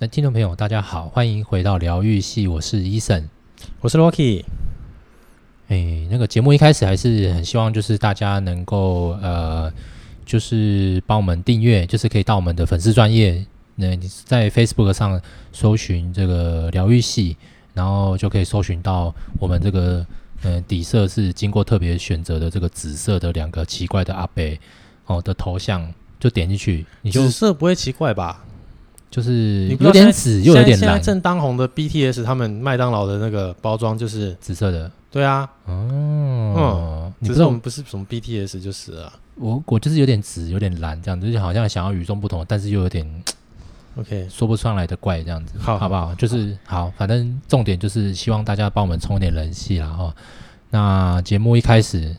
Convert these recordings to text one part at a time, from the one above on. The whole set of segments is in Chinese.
那听众朋友，大家好，欢迎回到疗愈系，我是 Eason，我是 Rocky。哎，那个节目一开始还是很希望，就是大家能够呃，就是帮我们订阅，就是可以到我们的粉丝专业，那你在 Facebook 上搜寻这个疗愈系，然后就可以搜寻到我们这个呃底色是经过特别选择的这个紫色的两个奇怪的阿伯哦的头像，就点进去，你就紫色不会奇怪吧？就是有点紫又有点蓝。现在正当红的 BTS 他们麦当劳的那个包装就是紫色的。对啊，哦，嗯，只是我们不是什么 BTS 就是了。我我就是有点紫，有点蓝，这样子就好像想要与众不同，但是又有点 OK 说不上来的怪这样子，好，好不好？就是好，反正重点就是希望大家帮我们充点人气啦哈。那节目一开始，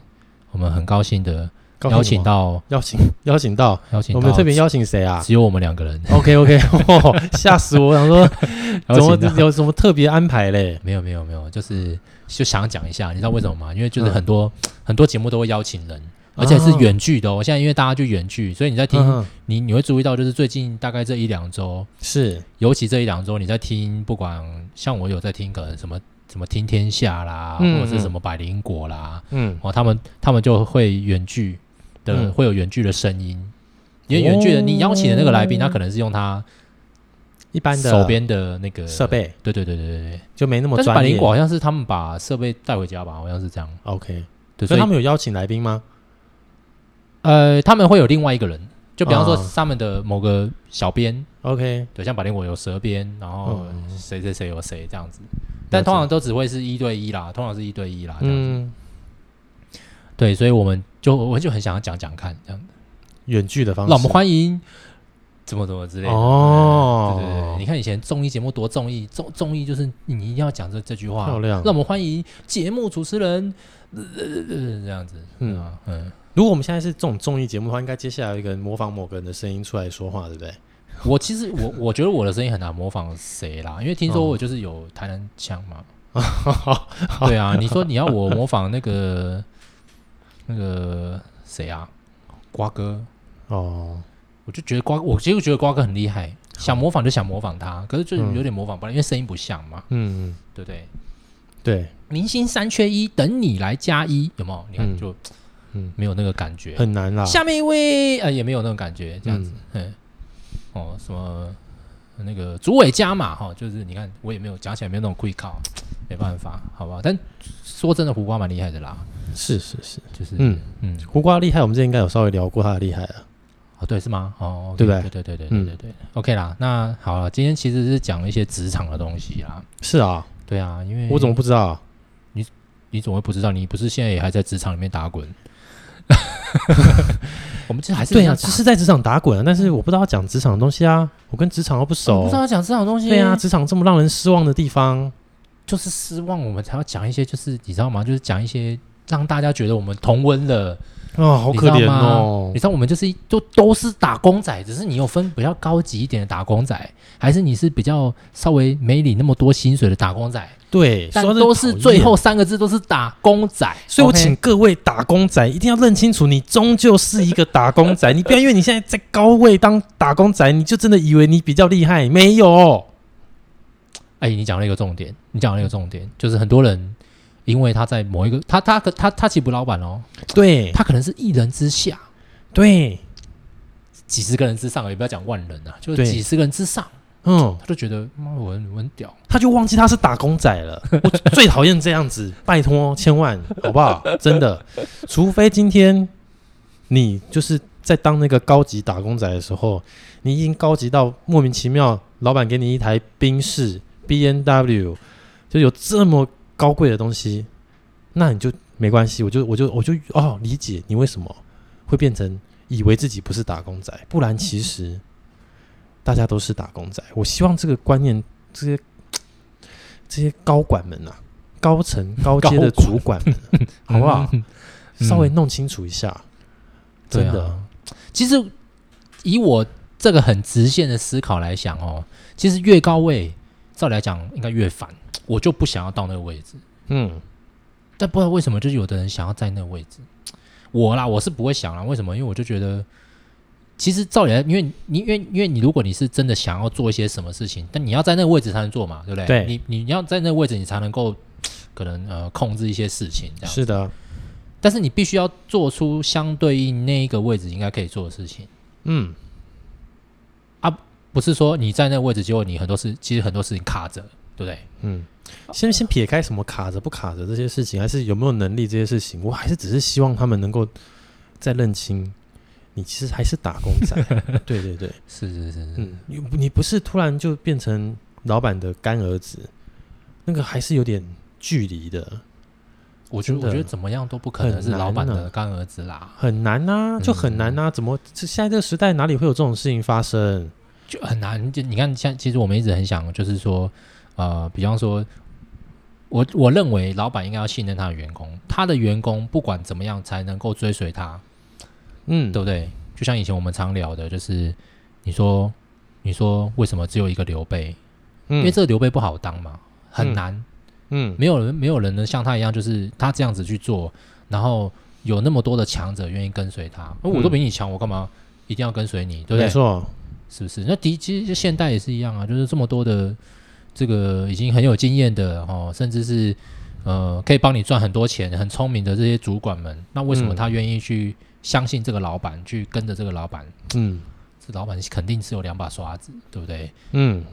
我们很高兴的邀请到邀请邀请到邀请，我们特别邀请谁啊？只有我们两个人。OK OK，哦 吓死我！我想说怎么有什么特别安排嘞？没有没有没有，就是。就想讲一下，你知道为什么吗？因为就是很多、嗯、很多节目都会邀请人，而且是远距的哦。现在因为大家就远距，所以你在听，嗯、你你会注意到，就是最近大概这一两周，是尤其这一两周你在听，不管像我有在听，可能什么什么听天下啦，嗯、或者是什么百灵果啦，嗯，哦，他们他们就会远距的，嗯、会有远距的声音，因为远距的你邀请的那个来宾，他可能是用他。一般的手边的那个设备，对对对对对，就没那么专业。但是百灵果好像是他们把设备带回家吧，好像是这样。OK，对，所以他们有邀请来宾吗？呃，他们会有另外一个人，就比方说他们的某个小编。OK，对，像百灵果有蛇编，然后谁谁谁有谁这样子，但通常都只会是一对一啦，通常是一对一啦这样子。对，所以我们就我就很想要讲讲看这样的远距的方式。那我们欢迎。怎么怎么之类的哦，对对对，你看以前综艺节目多综艺，综综艺就是你一定要讲这这句话，漂亮。让我们欢迎节目主持人，这样子，嗯嗯。如果我们现在是这种综艺节目的话，应该接下来一个人模仿某个人的声音出来说话，对不对？我其实我我觉得我的声音很难模仿谁啦，因为听说我就是有台南腔嘛。对啊，你说你要我模仿那个那个谁啊，瓜哥哦。我就觉得瓜，我其实觉得瓜哥很厉害，想模仿就想模仿他，可是就有点模仿不来，因为声音不像嘛。嗯嗯，对不对？对，明星三缺一，等你来加一，有没有？你看就，嗯，没有那个感觉，很难啦。下面一位，呃，也没有那种感觉，这样子，嗯，哦，什么那个主委加码哈，就是你看我也没有讲起来没有那种跪靠，没办法，好吧？但说真的，胡瓜蛮厉害的啦。是是是，就是嗯嗯，胡瓜厉害，我们之前应该有稍微聊过他的厉害啊。哦，对，是吗？哦，okay, 对不对？对对对对对对对。嗯、OK 啦，那好了，今天其实是讲一些职场的东西啦。是啊，对啊，因为我怎么不知道？你你怎么会不知道？你不是现在也还在职场里面打滚？我们这还是对啊，只是在职场打滚啊，但是我不知道要讲职场的东西啊。我跟职场又不熟，我不知道要讲职场的东西。对啊，职场这么让人失望的地方，就是失望，我们才要讲一些，就是你知道吗？就是讲一些让大家觉得我们同温了。哦，好可怜哦！你知道我们就是都都是打工仔，只是你有分比较高级一点的打工仔，还是你是比较稍微没领那么多薪水的打工仔？对，但都是最后三个字都是打工仔。所以我请各位打工仔一定要认清楚，你终究是一个打工仔，你不要因为你现在在高位当打工仔，你就真的以为你比较厉害。没有。哎，你讲了一个重点，你讲了一个重点，就是很多人。因为他在某一个，他他他他，他其实不老板哦，对，他可能是一人之下，对，几十个人之上，也不要讲万人啊，就是几十个人之上，嗯，他就觉得妈，我很我很屌，他就忘记他是打工仔了。我最讨厌这样子，拜托，千万好不好？真的，除非今天你就是在当那个高级打工仔的时候，你已经高级到莫名其妙，老板给你一台宾士 B N W，就有这么。高贵的东西，那你就没关系。我就我就我就哦，理解你为什么会变成以为自己不是打工仔，不然其实大家都是打工仔。我希望这个观念，这些这些高管们呐、啊，高层 高阶的主管们，管好不好？嗯、稍微弄清楚一下。嗯、真的，啊、其实以我这个很直线的思考来想哦，其实越高位，照理来讲应该越烦。我就不想要到那个位置，嗯，但不知道为什么，就是有的人想要在那个位置。我啦，我是不会想啦。为什么？因为我就觉得，其实照理来，因为你因为因为你如果你是真的想要做一些什么事情，但你要在那个位置才能做嘛，对不对？对，你你要在那个位置，你才能够可能呃控制一些事情，这样是的。但是你必须要做出相对应那一个位置应该可以做的事情。嗯，啊，不是说你在那个位置，结果你很多事其实很多事情卡着，对不对？嗯，先先撇开什么卡着不卡着这些事情，还是有没有能力这些事情，我还是只是希望他们能够再认清。你其实还是打工仔，对对对，是是是是，嗯，你你不是突然就变成老板的干儿子，那个还是有点距离的。我觉得我觉得怎么样都不可能是老板的干儿子啦，很难呐，就很难呐，怎么这现在这个时代哪里会有这种事情发生？就很难。就你看，像其实我们一直很想，就是说，呃，比方说，我我认为老板应该要信任他的员工，他的员工不管怎么样才能够追随他。嗯，对不对？就像以前我们常聊的，就是你说，你说为什么只有一个刘备？嗯，因为这个刘备不好当嘛，很难。嗯，嗯没有人，没有人能像他一样，就是他这样子去做，然后有那么多的强者愿意跟随他。嗯，我都比你强，我干嘛一定要跟随你？对不对？没错，是不是？那的其实现代也是一样啊，就是这么多的这个已经很有经验的哦，甚至是呃可以帮你赚很多钱、很聪明的这些主管们，那为什么他愿意去？相信这个老板，去跟着这个老板，嗯，这老板肯定是有两把刷子，对不对？嗯，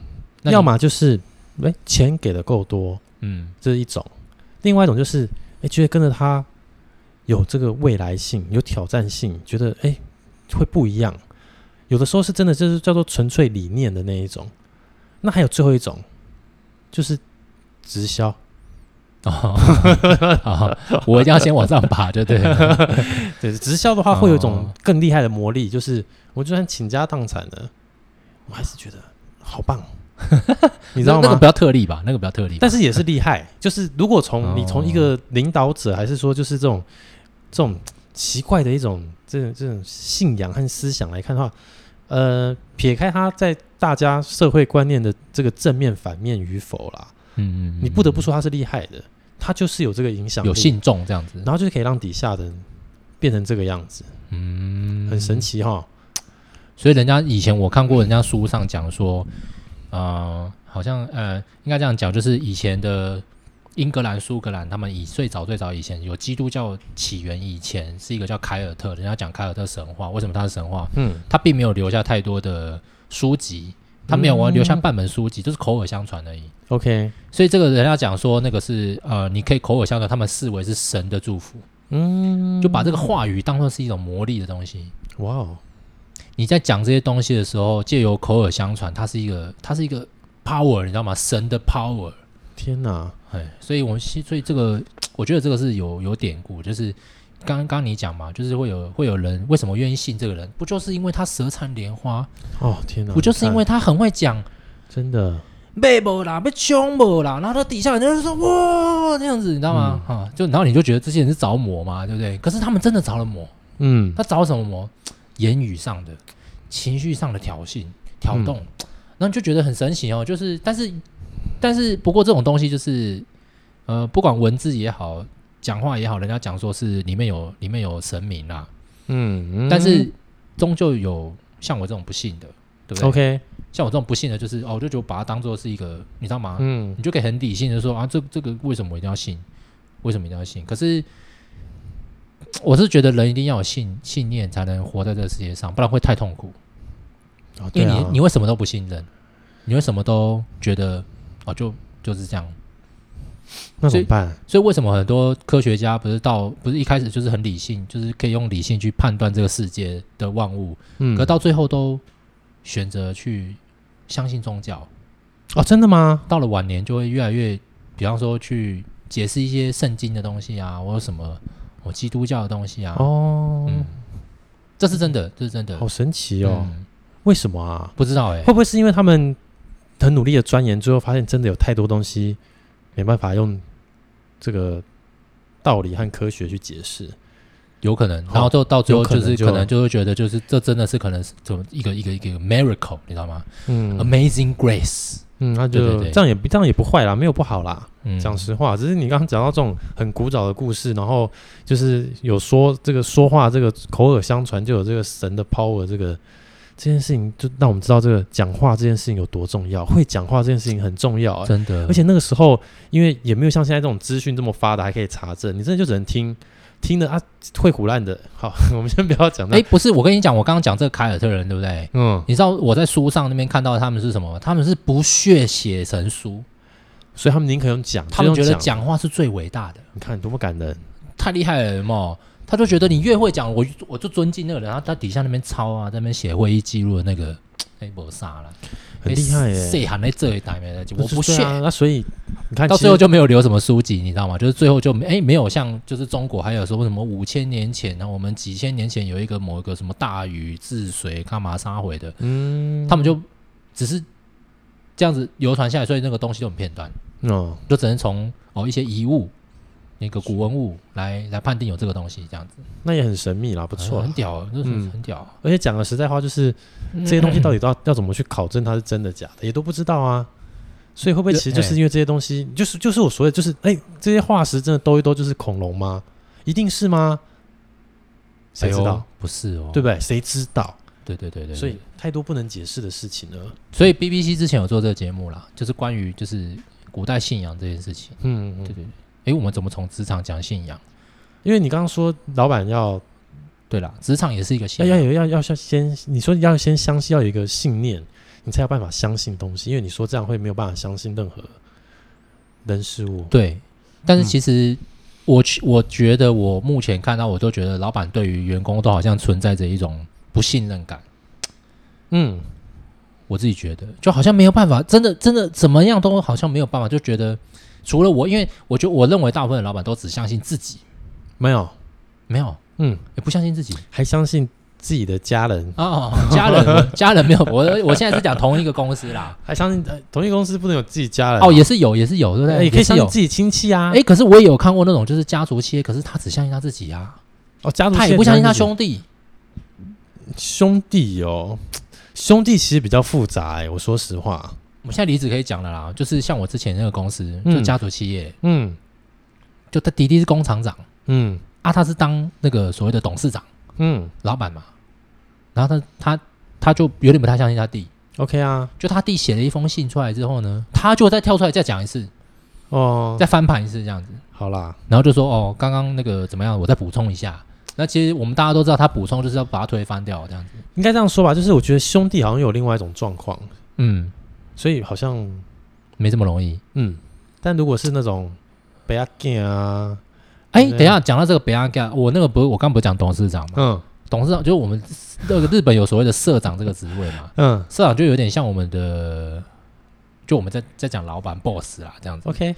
要么就是，哎，钱给的够多，嗯，这是一种；另外一种就是，哎，觉得跟着他有这个未来性、有挑战性，觉得哎会不一样。有的时候是真的，就是叫做纯粹理念的那一种。那还有最后一种，就是直销。哦，好，我一定要先往上爬，就对了。对，直销的话会有一种更厉害的魔力，就是我就算倾家荡产的，我还是觉得好棒。你知道吗？那个比较特例吧，那个比较特例，但是也是厉害。就是如果从你从一个领导者，还是说就是这种这种奇怪的一种这种这种信仰和思想来看的话，呃，撇开他在大家社会观念的这个正面反面与否啦，嗯嗯，你不得不说他是厉害的。他就是有这个影响，有信众这样子，然后就是可以让底下的人变成这个样子，嗯，很神奇哈。所以人家以前我看过人家书上讲说，呃，好像呃，应该这样讲，就是以前的英格兰、苏格兰，他们以最早最早以前有基督教起源以前，是一个叫凯尔特，人家讲凯尔特神话，为什么它是神话？嗯，他并没有留下太多的书籍。它没有我留下半本书籍，就是口耳相传而已。OK，所以这个人家讲说，那个是呃，你可以口耳相传，他们视为是神的祝福。嗯，就把这个话语当做是一种魔力的东西。哇哦，你在讲这些东西的时候，借由口耳相传，它是一个，它是一个 power，你知道吗？神的 power。天哪，哎，所以我们所以这个，我觉得这个是有有典故，就是。刚刚你讲嘛，就是会有会有人为什么愿意信这个人？不就是因为他舌灿莲花？哦天哪！不就是因为他很会讲？真的，被不啦，被凶不啦，然后他底下人就说哇这样子，你知道吗？嗯、啊，就然后你就觉得这些人是着魔嘛，对不对？可是他们真的着了魔。嗯，他着什么魔？言语上的、情绪上的挑衅、挑动，那、嗯、你就觉得很神奇哦。就是，但是，但是，不过这种东西就是，呃，不管文字也好。讲话也好，人家讲说是里面有里面有神明啦，嗯，嗯，但是终究有像我这种不信的，对不对？OK，像我这种不信的，就是哦，我就觉得把它当做是一个，你知道吗？嗯，你就可以很理性的说啊，这这个为什么我一定要信？为什么一定要信？可是我是觉得人一定要有信信念，才能活在这个世界上，不然会太痛苦。哦，对啊，因为你你会什么都不信任？你会什么都觉得哦，就就是这样？那怎么办？所以，所以为什么很多科学家不是到不是一开始就是很理性，就是可以用理性去判断这个世界的万物，嗯，可到最后都选择去相信宗教？哦，真的吗？到了晚年就会越来越，比方说去解释一些圣经的东西啊，或者什么我基督教的东西啊。哦，嗯，这是真的，这是真的，好神奇哦！嗯，为什么啊？不知道哎，会不会是因为他们很努力的钻研，最后发现真的有太多东西？没办法用这个道理和科学去解释，有可能，然后就到最后就是可能就会觉得，就是这真的是可能是怎么一个一个一个 miracle，你知道吗？嗯，Amazing Grace，嗯，那就这样也不这样也不坏啦，没有不好啦。嗯，讲实话，只是你刚刚讲到这种很古早的故事，然后就是有说这个说话这个口耳相传就有这个神的 power，这个这件事情就让我们知道这个讲话这件事情有多重要，会讲话这件事情很重要啊，真的。而且那个时候，因为也没有像现在这种资讯这么发达，还可以查证，你真的就只能听。听的啊，会胡乱的。好，我们先不要讲。哎，不是，我跟你讲，我刚刚讲这个凯尔特人，对不对？嗯，你知道我在书上那边看到他们是什么吗？他们是不屑写成书，所以他们宁可用讲。他们觉得讲话是最伟大的。你看多么感人，太厉害了嘛！他就觉得你越会讲，我我就尊敬那个人。然后他底下那边抄啊，在那边写会议记录的那个，哎，没啥了。很厉害耶！谁喊在这一代没的？我不屑啊。那所以你看，到最后就没有留什么书籍，你知道吗？就是最后就哎，没有像就是中国还有说什么五千年前，然后我们几千年前有一个某一个什么大禹治水干嘛杀回的，嗯，他们就只是这样子流传下来，所以那个东西都很片段，嗯，就只能从哦一些遗物。一个古文物来来判定有这个东西，这样子，那也很神秘啦，不错，很屌，就是很屌。而且讲个实在话，就是这些东 西到底要要怎么去考证它是真的假的，也都不知道啊。所以会不会其实就是因为这些东西，就是就是我所谓，就是哎，这些化石真的兜一兜就是恐龙吗？一定是吗？谁知道？不是哦，对不对？谁知道？对对对对。所以太多不能解释的事情了。所以 BBC 之前有做这个节目啦，就是关于就是古代信仰这件事情。嗯，对对对。哎，我们怎么从职场讲信仰？因为你刚刚说老板要，对啦，职场也是一个信仰，要有要要先，你说要先相信，要有一个信念，你才有办法相信东西。因为你说这样会没有办法相信任何人事物。对，但是其实我我觉得我目前看到，我都觉得老板对于员工都好像存在着一种不信任感。嗯，我自己觉得就好像没有办法，真的真的怎么样都好像没有办法，就觉得。除了我，因为我觉得我认为大部分的老板都只相信自己，没有，没有，嗯，也不相信自己，还相信自己的家人。哦，家人，家人没有，我我现在是讲同一个公司啦，还相信同一个公司不能有自己家人哦，也是有，也是有，对不对？也可以相信自己亲戚啊，哎，可是我也有看过那种就是家族企业，可是他只相信他自己啊，哦，家族他也不相信他兄弟，兄弟哦，兄弟其实比较复杂哎，我说实话。我们现在离职可以讲了啦，就是像我之前那个公司，就家族企业，嗯，就他弟弟是工厂长，嗯，啊，他是当那个所谓的董事长，嗯，老板嘛，然后他他他就有点不太相信他弟，OK 啊，就他弟写了一封信出来之后呢，他就再跳出来再讲一次，哦，再翻盘一次这样子，好啦，然后就说哦，刚刚那个怎么样，我再补充一下，那其实我们大家都知道，他补充就是要把他推翻掉这样子，应该这样说吧，就是我觉得兄弟好像有另外一种状况，嗯。所以好像没这么容易，嗯。但如果是那种北亚干啊，哎，等一下讲到这个北亚干，我那个不是我刚不是讲董事长嘛？嗯，董事长就是我们那个日本有所谓的社长这个职位嘛，嗯，社长就有点像我们的，就我们在在讲老板 boss 啦这样子。OK，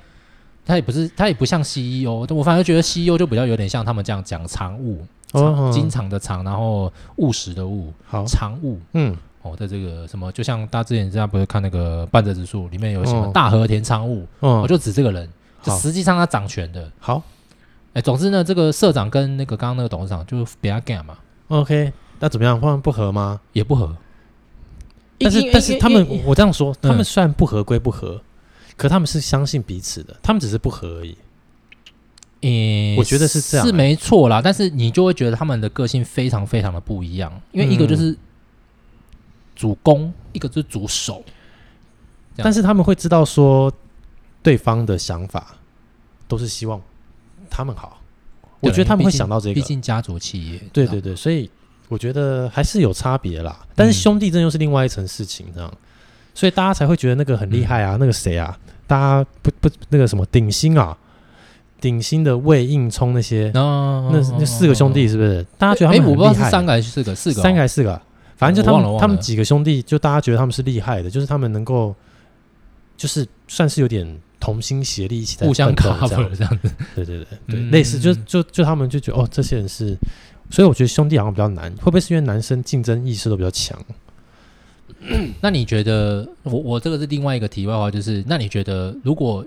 他也不是，他也不像 CEO，我反而觉得 CEO 就比较有点像他们这样讲常务，常经常的常，然后务实的务，好。常务，嗯。哦，在这个什么，就像大家之前这样，不是看那个半泽直树里面有什么大和田常务，我、哦、就指这个人，就实际上他掌权的。好，哎，总之呢，这个社长跟那个刚刚那个董事长就比较干嘛？OK，那怎么样？他们不合吗？也不合。但是但是他们，我这样说，他们虽然不合归不合，可他们是相信彼此的，他们只是不合而已。嗯，我觉得是这样，是没错啦。但是你就会觉得他们的个性非常非常的不一样，因为一个就是。主攻一个就是主守，但是他们会知道说对方的想法都是希望他们好，我觉得他们会想到这个，毕竟家族企业，对对对，所以我觉得还是有差别啦。但是兄弟真又是另外一层事情，这样，所以大家才会觉得那个很厉害啊，那个谁啊，大家不不那个什么顶新啊，顶新的魏应冲那些，那那四个兄弟是不是？大家觉得他们知道是三个还是四个，四个，三个还是四个？反正就他们，他们几个兄弟，就大家觉得他们是厉害的，就是他们能够，就是算是有点同心协力，一起在互相卡这样子。对对对对，类似就就就他们就觉得哦，这些人是，所以我觉得兄弟好像比较难，会不会是因为男生竞争意识都比较强？那你觉得，我我这个是另外一个题外话，就是那你觉得，如果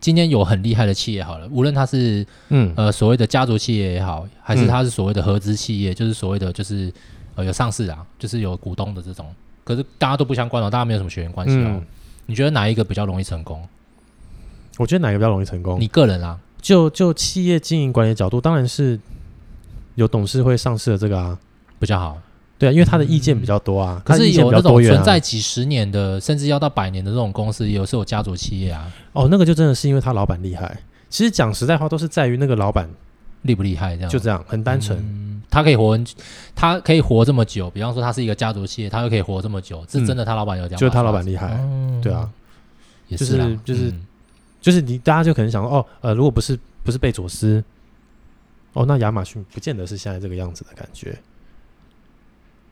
今天有很厉害的企业好了，无论他是嗯呃所谓的家族企业也好，还是他是所谓的合资企业，就是所谓的就是。有上市啊，就是有股东的这种，可是大家都不相关哦，大家没有什么血缘关系哦。嗯、你觉得哪一个比较容易成功？我觉得哪一个比较容易成功？你个人啊，就就企业经营管理的角度，当然是有董事会上市的这个啊比较好。对啊，因为他的意见比较多啊。嗯、可是有那种存在几十年的，甚至要到百年的这种公司，有时候有家族企业啊。哦，那个就真的是因为他老板厉害。其实讲实在话，都是在于那个老板厉不厉害，这样就这样，很单纯。嗯、他可以活，他可以活这么久。比方说，他是一个家族企业，他又可以活这么久，是真的。他老板有这样、嗯，就是他老板厉害。嗯、对啊，也是就是就是、嗯、就是你大家就可能想说，哦，呃，如果不是不是贝佐斯，哦，那亚马逊不见得是现在这个样子的感觉。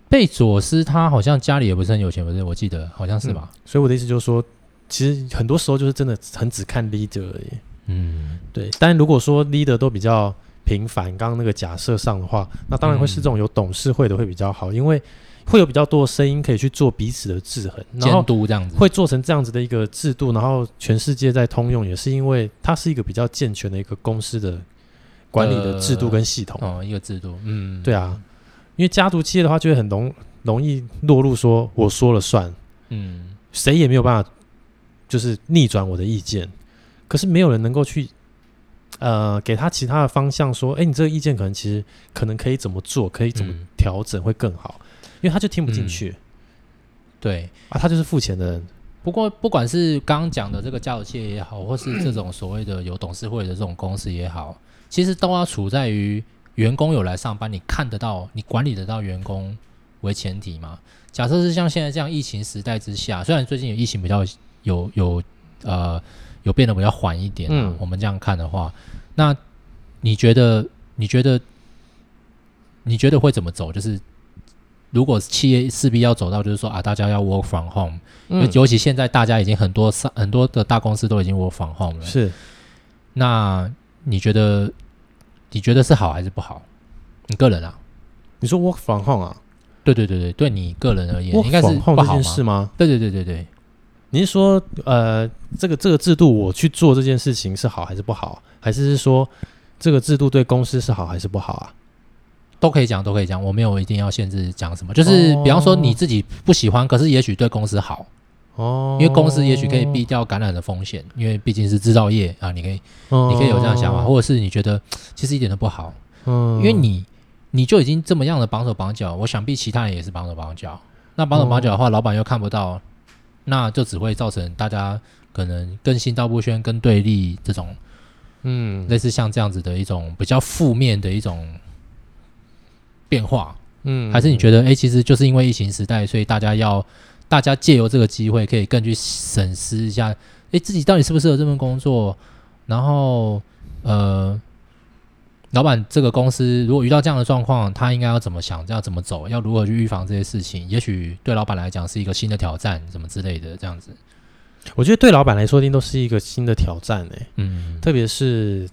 贝佐斯他好像家里也不是很有钱，不是？我记得好像是吧、嗯。所以我的意思就是说，其实很多时候就是真的很只看 leader 而已。嗯，对。但如果说 leader 都比较平凡，刚刚那个假设上的话，那当然会是这种有董事会的会比较好，嗯、因为会有比较多的声音可以去做彼此的制衡、监督这样子，会做成这样子的一个制度，然后全世界在通用，也是因为它是一个比较健全的一个公司的管理的制度跟系统。呃、哦，一个制度。嗯，对啊。因为家族企业的话，就会很容容易落入说我说了算，嗯，谁也没有办法就是逆转我的意见，可是没有人能够去呃给他其他的方向，说，哎，你这个意见可能其实可能可以怎么做，可以怎么调整会更好，因为他就听不进去，嗯、对啊，他就是付钱的人。不过不管是刚刚讲的这个家族企业也好，或是这种所谓的有董事会的这种公司也好，其实都要处在于。员工有来上班，你看得到，你管理得到员工为前提嘛？假设是像现在这样疫情时代之下，虽然最近有疫情比较有有呃有变得比较缓一点，嗯，我们这样看的话，那你觉得你觉得你觉得会怎么走？就是如果企业势必要走到，就是说啊，大家要 work from home，嗯，尤其现在大家已经很多上很多的大公司都已经 work from home 了，是，那你觉得？你觉得是好还是不好？你个人啊？你说 work from home 啊？对对对对，对你个人而言，应该是不好是吗？对对对对对。你是说呃，这个这个制度我去做这件事情是好还是不好？还是是说这个制度对公司是好还是不好啊？都可以讲，都可以讲。我没有一定要限制讲什么，就是比方说你自己不喜欢，可是也许对公司好。哦，因为公司也许可以避掉感染的风险，因为毕竟是制造业啊，你可以，哦、你可以有这样想法，或者是你觉得其实一点都不好，嗯，因为你你就已经这么样的绑手绑脚，我想必其他人也是绑手绑脚。那绑手绑脚的话，哦、老板又看不到，那就只会造成大家可能更心照不宣、跟对立这种，嗯，类似像这样子的一种比较负面的一种变化，嗯，还是你觉得，哎、欸，其实就是因为疫情时代，所以大家要。大家借由这个机会，可以更去审视一下，诶，自己到底适不适合这份工作？然后，呃，老板这个公司如果遇到这样的状况，他应该要怎么想？要怎么走？要如何去预防这些事情？也许对老板来讲是一个新的挑战，什么之类的，这样子。我觉得对老板来说，一定都是一个新的挑战，诶，嗯，特别是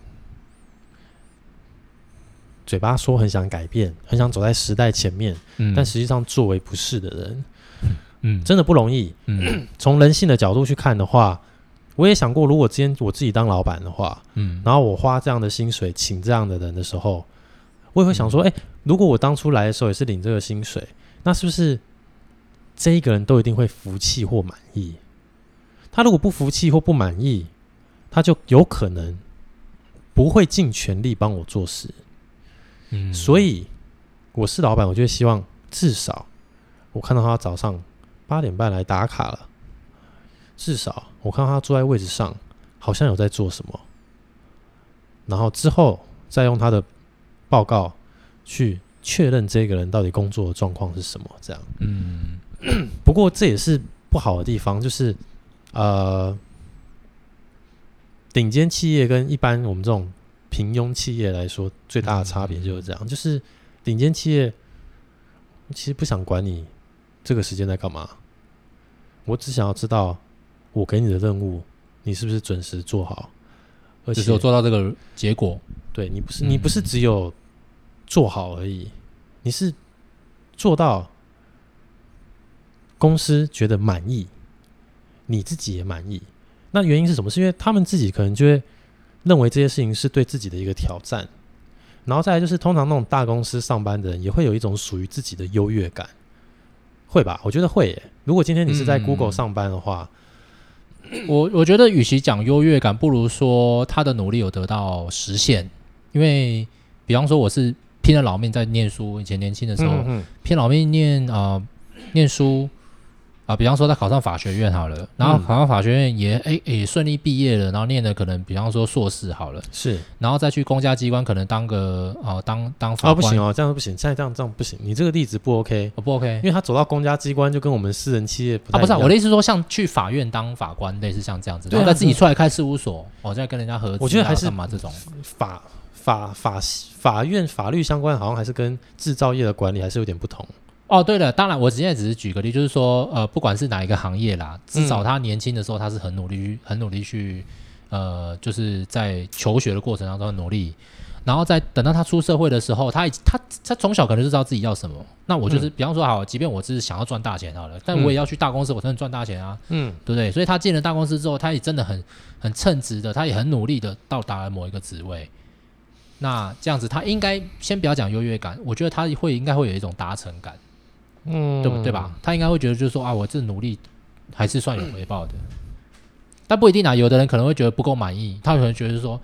嘴巴说很想改变，很想走在时代前面，嗯，但实际上作为不是的人。嗯，真的不容易。嗯，从人性的角度去看的话，我也想过，如果今天我自己当老板的话，嗯，然后我花这样的薪水请这样的人的时候，我也会想说，哎、嗯，如果我当初来的时候也是领这个薪水，那是不是这一个人都一定会服气或满意？他如果不服气或不满意，他就有可能不会尽全力帮我做事。嗯，所以我是老板，我就希望至少我看到他早上。八点半来打卡了，至少我看到他坐在位置上，好像有在做什么。然后之后再用他的报告去确认这个人到底工作的状况是什么。这样，嗯。不过这也是不好的地方，就是呃，顶尖企业跟一般我们这种平庸企业来说，最大的差别就是这样，就是顶尖企业其实不想管你。这个时间在干嘛？我只想要知道，我给你的任务，你是不是准时做好？而且只有做到这个结果。对，你不是你不是只有做好而已，你是做到公司觉得满意，你自己也满意。那原因是什么？是因为他们自己可能就会认为这些事情是对自己的一个挑战。然后再来就是，通常那种大公司上班的人也会有一种属于自己的优越感。会吧，我觉得会耶。如果今天你是在 Google 上班的话，我我觉得与其讲优越感，不如说他的努力有得到实现。因为，比方说我是拼了老命在念书，以前年轻的时候嗯嗯拼老命念啊、呃、念书。啊，比方说他考上法学院好了，然后考上法学院也诶也顺利毕业了，然后念的可能比方说硕士好了，是，然后再去公家机关可能当个啊当当法官。哦，不行哦，这样不行，现在这样这样不行，你这个例子不 OK，哦不 OK，因为他走到公家机关就跟我们私人企业。啊不是，我的意思说像去法院当法官类似像这样子，然后他自己出来开事务所，哦再跟人家合资，我觉得还是干嘛这种法法法法院法律相关，好像还是跟制造业的管理还是有点不同。哦，对了，当然，我现在只是举个例，就是说，呃，不管是哪一个行业啦，至少他年轻的时候，他是很努力，很努力去，呃，就是在求学的过程当中很努力，然后在等到他出社会的时候，他他他从小可能就知道自己要什么。那我就是，嗯、比方说，好，即便我只是想要赚大钱好了，但我也要去大公司，我才能赚大钱啊，嗯，对不对？所以他进了大公司之后，他也真的很很称职的，他也很努力的到达了某一个职位。那这样子，他应该先不要讲优越感，我觉得他会应该会有一种达成感。嗯，对不对吧？他应该会觉得，就是说啊，我这努力还是算有回报的，嗯、但不一定啊。有的人可能会觉得不够满意，他可能觉得说，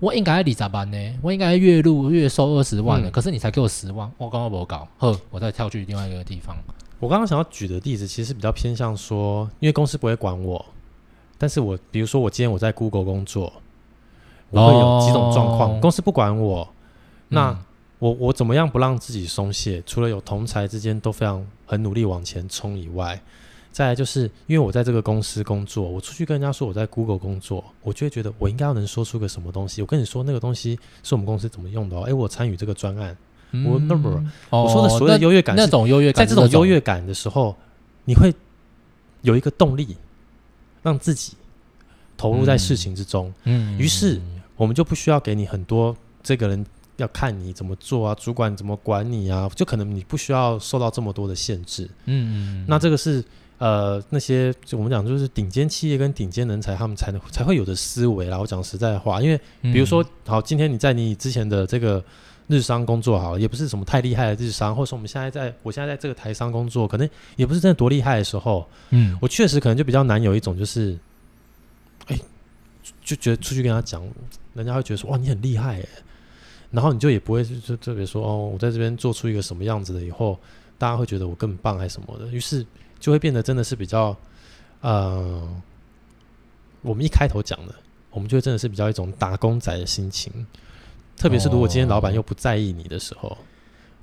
我应该要理咋办呢？我应该月入月收二十万的，嗯、可是你才给我十万，我刚刚没搞，呵，我再跳去另外一个地方。我刚刚想要举的例子，其实比较偏向说，因为公司不会管我，但是我比如说我今天我在 Google 工作，我会有几种状况，哦、公司不管我，那。嗯我我怎么样不让自己松懈？除了有同才之间都非常很努力往前冲以外，再来就是因为我在这个公司工作，我出去跟人家说我在 Google 工作，我就会觉得我应该要能说出个什么东西。我跟你说那个东西是我们公司怎么用的哦。诶，我参与这个专案，嗯、我 number，、哦、我说的所有的优越感是，那种优越感，在这种优越感的时候，你会有一个动力让自己投入在事情之中。嗯，于是我们就不需要给你很多这个人。要看你怎么做啊，主管怎么管你啊，就可能你不需要受到这么多的限制。嗯嗯，那这个是呃那些就我们讲就是顶尖企业跟顶尖人才他们才能才会有的思维啦。我讲实在话，因为比如说，嗯、好，今天你在你之前的这个日商工作，好，也不是什么太厉害的日商，或者说我们现在在我现在在这个台商工作，可能也不是真的多厉害的时候，嗯，我确实可能就比较难有一种就是，哎，就觉得出去跟他讲，人家会觉得说哇，你很厉害哎。然后你就也不会就特别说哦，我在这边做出一个什么样子的以后，大家会觉得我更棒还是什么的，于是就会变得真的是比较，呃，我们一开头讲的，我们就会真的是比较一种打工仔的心情，特别是如果今天老板又不在意你的时候，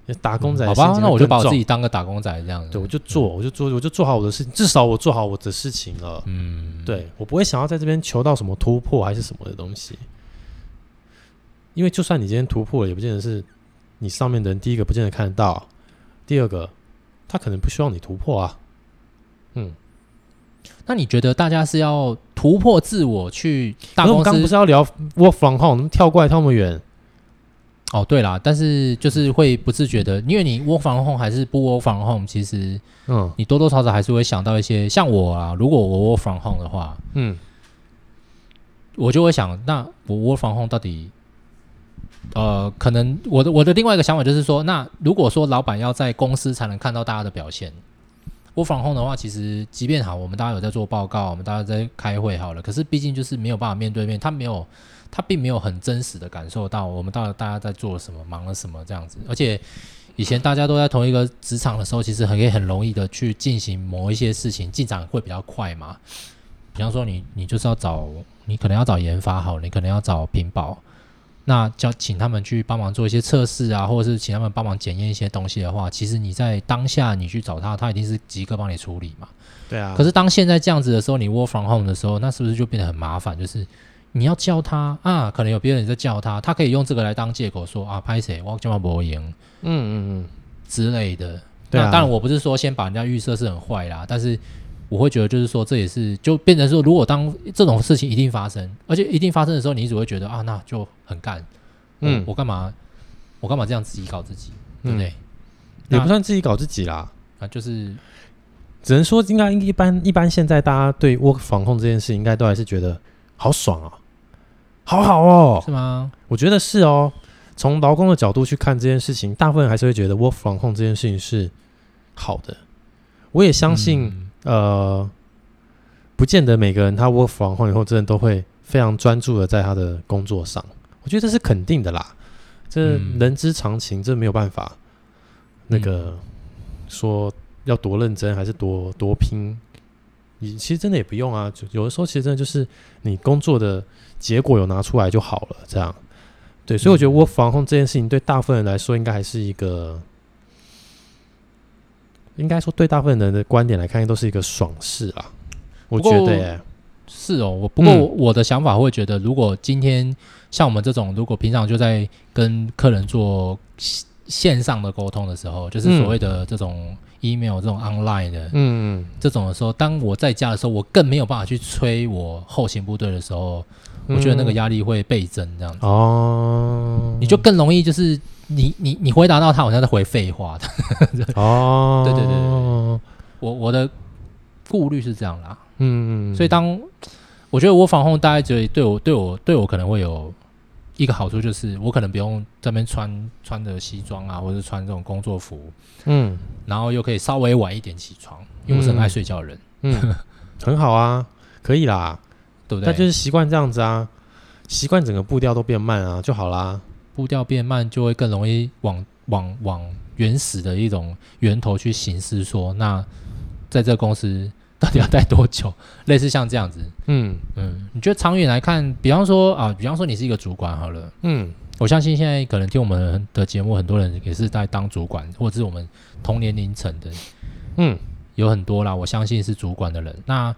哦、打工仔好吧，那我就把我自己当个打工仔这样。子，对，我就做，我就做，我就做好我的事情，至少我做好我的事情了，嗯，对，我不会想要在这边求到什么突破还是什么的东西。因为就算你今天突破了，也不见得是你上面的人第一个不见得看得到，第二个他可能不希望你突破啊。嗯，那你觉得大家是要突破自我去大公司？刚不是要聊 work from home，跳过来跳那么远？哦，对啦，但是就是会不自觉的，因为你 work from home 还是不 work from home，其实嗯，你多多少少还是会想到一些。像我啊，如果我 work from home 的话，嗯，我就会想，那我 work from home 到底？呃，可能我的我的另外一个想法就是说，那如果说老板要在公司才能看到大家的表现我防控的话，其实即便好，我们大家有在做报告，我们大家在开会好了，可是毕竟就是没有办法面对面，他没有，他并没有很真实的感受到我们到底大家在做什么，忙了什么这样子。而且以前大家都在同一个职场的时候，其实很可以很容易的去进行某一些事情，进展会比较快嘛。比方说你你就是要找，你可能要找研发好，你可能要找屏保。那叫请他们去帮忙做一些测试啊，或者是请他们帮忙检验一些东西的话，其实你在当下你去找他，他一定是即刻帮你处理嘛。对啊。可是当现在这样子的时候，你 work from home 的时候，那是不是就变得很麻烦？就是你要叫他啊，可能有别人在叫他，他可以用这个来当借口说啊，拍谁我叫他不赢，嗯嗯嗯之类的。对啊。那当然，我不是说先把人家预设是很坏啦，但是。我会觉得，就是说，这也是就变成说，如果当这种事情一定发生，而且一定发生的时候，你只会觉得啊，那就很干，嗯，我干嘛，我干嘛这样自己搞自己，对不对？也不算自己搞自己啦，啊，就是只能说，应该一般一般，现在大家对 work from home 这件事，应该都还是觉得好爽啊，好好哦，是吗？我觉得是哦。从劳工的角度去看这件事情，大部分人还是会觉得 work from home 这件事情是好的。我也相信。呃，不见得每个人他 work from home 以后，真的都会非常专注的在他的工作上。我觉得这是肯定的啦，这人之常情，这没有办法。那个说要多认真还是多多拼，你其实真的也不用啊。就有的时候，其实真的就是你工作的结果有拿出来就好了，这样。对，所以我觉得 work from home 这件事情对大部分人来说，应该还是一个。应该说，对大部分人的观点来看，都是一个爽事啊。我觉得、欸、是哦。我不过我的想法会觉得，如果今天像我们这种，如果平常就在跟客人做线上的沟通的时候，就是所谓的这种 email、这种 online 的，嗯，这种的时候，当我在家的时候，我更没有办法去催我后勤部队的时候，我觉得那个压力会倍增，这样子哦，你就更容易就是。你你你回答到他好像在回废话。的 哦，对对对对，我我的顾虑是这样啦，嗯，所以当我觉得我防控大概觉得对我对我对我可能会有一个好处，就是我可能不用这边穿穿着西装啊，或者穿这种工作服，嗯，然后又可以稍微晚一点起床，因为我是很爱睡觉的人，嗯，嗯。很好啊，可以啦，对不对？但就是习惯这样子啊，习惯整个步调都变慢啊，就好啦。步调变慢，就会更容易往往往原始的一种源头去行事。说，那在这个公司到底要待多久？类似像这样子，嗯嗯，你觉得长远来看，比方说啊，比方说你是一个主管好了，嗯，我相信现在可能听我们的节目，很多人也是在当主管，或者是我们同年龄层的，嗯，有很多啦。我相信是主管的人，那。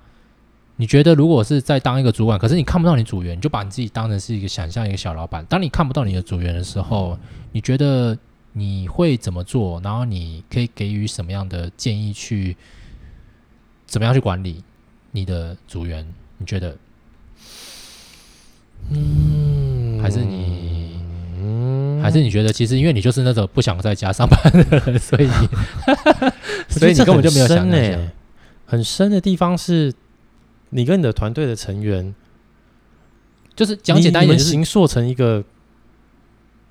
你觉得，如果是在当一个主管，可是你看不到你组员，你就把你自己当成是一个想象一个小老板。当你看不到你的组员的时候，你觉得你会怎么做？然后你可以给予什么样的建议去怎么样去管理你的组员？你觉得？嗯，还是你，嗯，还是你觉得，其实因为你就是那种不想在家上班的人，所以你，所以你根本就没有想很深的地方是。你跟你的团队的成员，就是讲简单一点，就是形塑成一个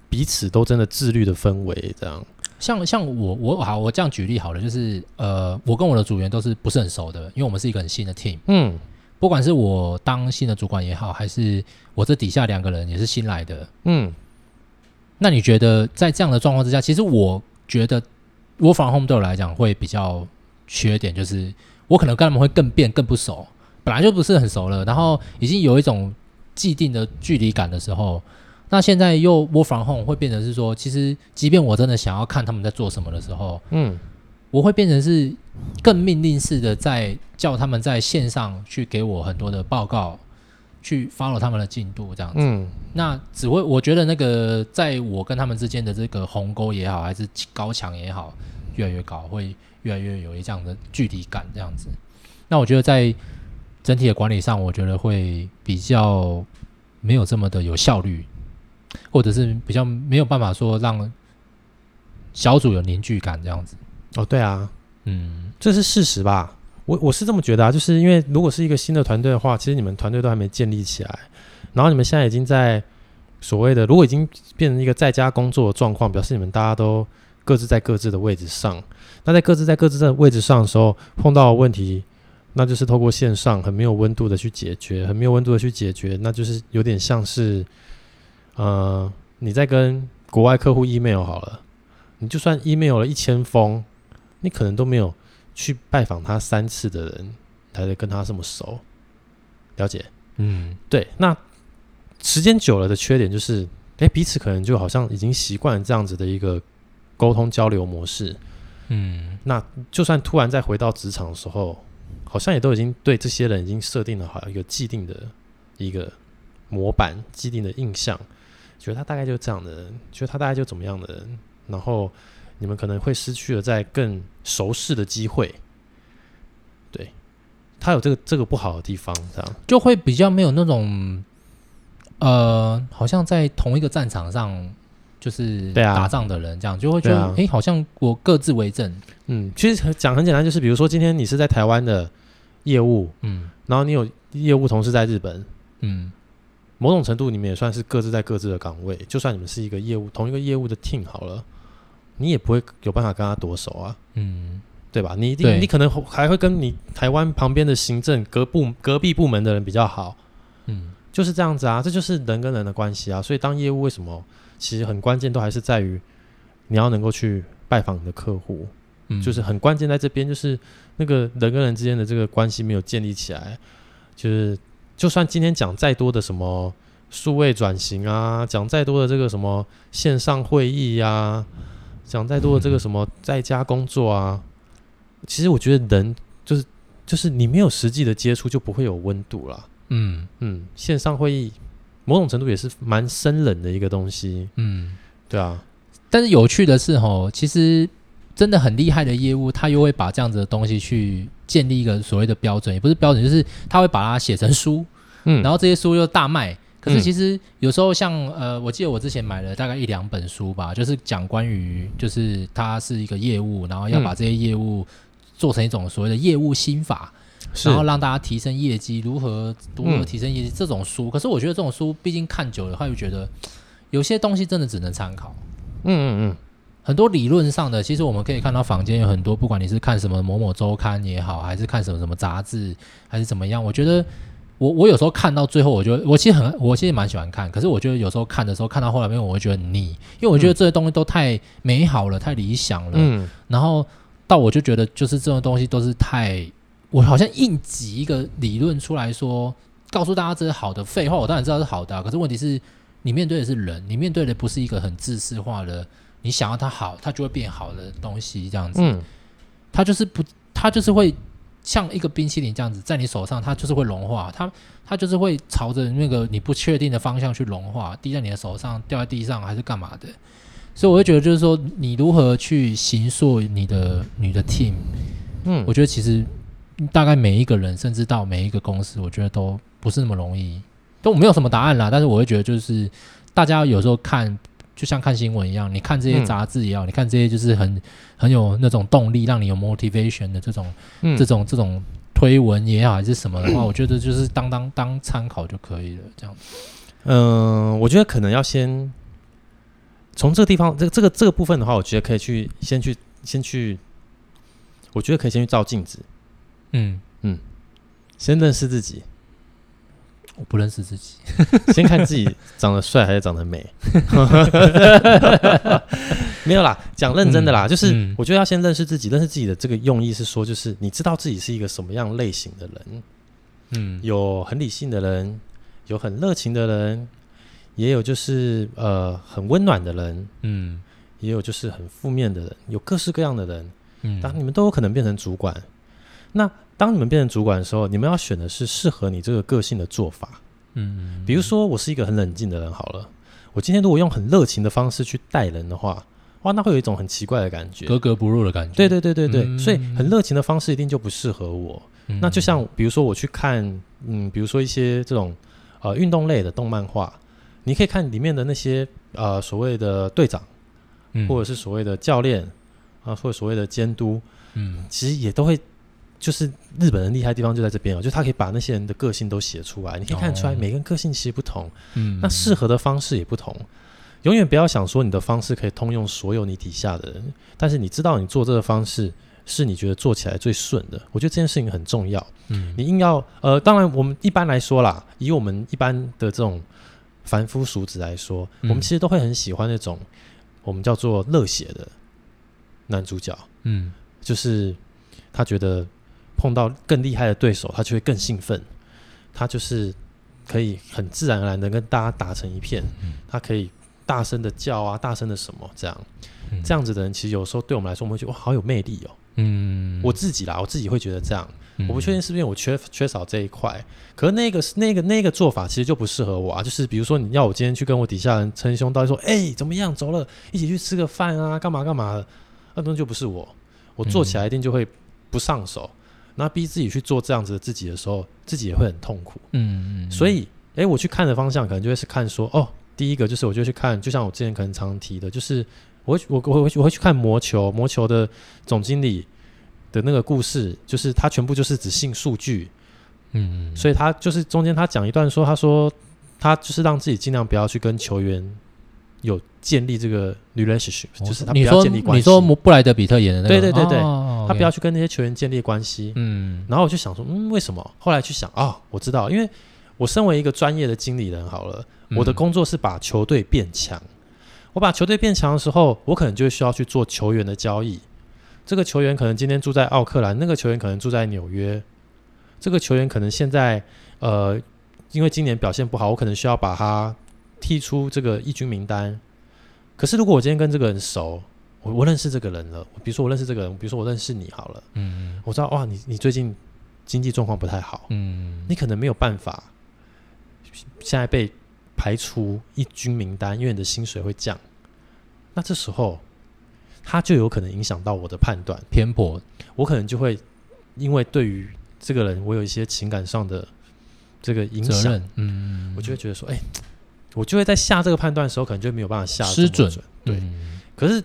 彼此都真的自律的氛围，这样。像像我我好，我这样举例好了，就是呃，我跟我的组员都是不是很熟的，因为我们是一个很新的 team。嗯，不管是我当新的主管也好，还是我这底下两个人也是新来的。嗯，那你觉得在这样的状况之下，其实我觉得 work from home 对我来讲会比较缺点，就是我可能跟他们会更变更不熟。本来就不是很熟了，然后已经有一种既定的距离感的时候，那现在又 work from home 会变成是说，其实即便我真的想要看他们在做什么的时候，嗯，我会变成是更命令式的在叫他们在线上去给我很多的报告，去 follow 他们的进度这样子。嗯，那只会我觉得那个在我跟他们之间的这个鸿沟也好，还是高墙也好，越来越高，会越来越有一这样的距离感这样子。那我觉得在整体的管理上，我觉得会比较没有这么的有效率，或者是比较没有办法说让小组有凝聚感这样子。哦，对啊，嗯，这是事实吧？我我是这么觉得啊，就是因为如果是一个新的团队的话，其实你们团队都还没建立起来，然后你们现在已经在所谓的如果已经变成一个在家工作的状况，表示你们大家都各自在各自的位置上。那在各自在各自的位置上的时候，碰到的问题。那就是透过线上很没有温度的去解决，很没有温度的去解决，那就是有点像是，呃，你在跟国外客户 email 好了，你就算 email 了一千封，你可能都没有去拜访他三次的人，才跟他这么熟，了解？嗯，对。那时间久了的缺点就是，哎、欸，彼此可能就好像已经习惯了这样子的一个沟通交流模式。嗯，那就算突然再回到职场的时候。好像也都已经对这些人已经设定了好一个既定的一个模板、既定的印象，觉得他大概就是这样的人，觉得他大概就怎么样的人，然后你们可能会失去了在更熟识的机会。对，他有这个这个不好的地方，这样就会比较没有那种呃，好像在同一个战场上。就是打仗的人，这样就会觉得，哎、啊欸，好像我各自为政。嗯，其实讲很简单，就是比如说今天你是在台湾的业务，嗯，然后你有业务同事在日本，嗯，某种程度你们也算是各自在各自的岗位。就算你们是一个业务同一个业务的 team 好了，你也不会有办法跟他夺手啊。嗯，对吧？你一定你可能还会跟你台湾旁边的行政隔部隔壁部门的人比较好，嗯，就是这样子啊，这就是人跟人的关系啊。所以当业务为什么其实很关键，都还是在于你要能够去拜访你的客户，嗯，就是很关键在这边，就是那个人跟人之间的这个关系没有建立起来，就是就算今天讲再多的什么数位转型啊，讲再多的这个什么线上会议呀、啊。讲再多的这个什么在家工作啊，嗯、其实我觉得人就是就是你没有实际的接触，就不会有温度了。嗯嗯，线上会议某种程度也是蛮生冷的一个东西。嗯，对啊。但是有趣的是吼，其实真的很厉害的业务，他又会把这样子的东西去建立一个所谓的标准，也不是标准，就是他会把它写成书。嗯，然后这些书又大卖。可是其实有时候像呃，我记得我之前买了大概一两本书吧，就是讲关于就是它是一个业务，然后要把这些业务做成一种所谓的业务心法，然后让大家提升业绩，如何如何提升业绩这种书。可是我觉得这种书毕竟看久了，他会觉得有些东西真的只能参考。嗯嗯嗯，很多理论上的，其实我们可以看到坊间有很多，不管你是看什么某某周刊也好，还是看什么什么杂志，还是怎么样，我觉得。我我有时候看到最后，我觉得我其实很我其实蛮喜欢看，可是我觉得有时候看的时候，看到后来面我会觉得很腻，因为我觉得这些东西都太美好了，太理想了。嗯。然后到我就觉得，就是这种东西都是太，我好像硬挤一个理论出来说，告诉大家这是好的。废话，我当然知道是好的啊，可是问题是，你面对的是人，你面对的不是一个很自私化的，你想要它好，它就会变好的东西这样子。嗯。它就是不，它就是会。像一个冰淇淋这样子，在你手上，它就是会融化，它它就是会朝着那个你不确定的方向去融化，滴在你的手上，掉在地上，还是干嘛的？所以我会觉得，就是说，你如何去形塑你的你的 team，嗯，我觉得其实大概每一个人，甚至到每一个公司，我觉得都不是那么容易，都没有什么答案啦。但是我会觉得，就是大家有时候看。就像看新闻一样，你看这些杂志也好，嗯、你看这些就是很很有那种动力，让你有 motivation 的这种、嗯、这种这种推文也好，还是什么的话，嗯、我觉得就是当当当参考就可以了。这样，嗯、呃，我觉得可能要先从这个地方，这个这个这个部分的话，我觉得可以去先去先去，我觉得可以先去照镜子，嗯。嗯，先认识自己。我不认识自己，先看自己长得帅还是长得美。没有啦，讲认真的啦，嗯、就是我觉得要先认识自己，认识自己的这个用意是说，就是你知道自己是一个什么样类型的人。嗯，有很理性的人，有很热情的人，也有就是呃很温暖的人。嗯，也有就是很负面的人，有各式各样的人。嗯，当你们都有可能变成主管。那当你们变成主管的时候，你们要选的是适合你这个个性的做法。嗯，比如说我是一个很冷静的人，好了，我今天如果用很热情的方式去带人的话，哇，那会有一种很奇怪的感觉，格格不入的感觉。对对对对对，嗯、所以很热情的方式一定就不适合我。嗯、那就像比如说我去看，嗯，比如说一些这种呃运动类的动漫画，你可以看里面的那些呃所谓的队长，嗯、或者是所谓的教练啊，或者所谓的监督，嗯，其实也都会。就是日本人厉害的地方就在这边哦，就他可以把那些人的个性都写出来，你可以看出来每个人个性其实不同，嗯，那适合的方式也不同。永远不要想说你的方式可以通用所有你底下的人，但是你知道你做这个方式是你觉得做起来最顺的。我觉得这件事情很重要，嗯，你硬要呃，当然我们一般来说啦，以我们一般的这种凡夫俗子来说，我们其实都会很喜欢那种我们叫做热血的男主角，嗯，就是他觉得。碰到更厉害的对手，他就会更兴奋。他就是可以很自然而然的跟大家打成一片。嗯、他可以大声的叫啊，大声的什么这样。嗯、这样子的人，其实有时候对我们来说，我们会觉得哇，好有魅力哦。嗯，我自己啦，我自己会觉得这样。嗯、我不确定是不是因为我缺缺少这一块。可是那个那个那个做法，其实就不适合我啊。就是比如说，你要我今天去跟我底下人称兄道弟，说，哎、欸，怎么样，走了，一起去吃个饭啊，干嘛干嘛的，那东西就不是我。我做起来一定就会不上手。那逼自己去做这样子的自己的时候，自己也会很痛苦。嗯嗯。所以，哎、欸，我去看的方向可能就会是看说，哦，第一个就是我就去看，就像我之前可能常提的，就是我我我我会去看魔球，魔球的总经理的那个故事，就是他全部就是只信数据。嗯嗯。所以他就是中间他讲一段说，他说他就是让自己尽量不要去跟球员有建立这个 relationship，、哦、就是他不要建立关系。你说布莱德比特演的那个，对对对对，哦、他不要去跟那些球员建立关系。嗯，然后我就想说，嗯，为什么？后来去想啊、哦，我知道，因为我身为一个专业的经理人，好了，我的工作是把球队变强。嗯、我把球队变强的时候，我可能就需要去做球员的交易。这个球员可能今天住在奥克兰，那个球员可能住在纽约。这个球员可能现在呃，因为今年表现不好，我可能需要把他踢出这个一军名单。可是如果我今天跟这个人熟，我我认识这个人了，比如说我认识这个人，比如说我认识你好了，嗯，我知道哇，你你最近经济状况不太好，嗯，你可能没有办法现在被排除一军名单，因为你的薪水会降。那这时候他就有可能影响到我的判断偏颇，我可能就会因为对于。这个人，我有一些情感上的这个影响，嗯，我就会觉得说，哎、欸，我就会在下这个判断的时候，可能就没有办法下失准，对。嗯、可是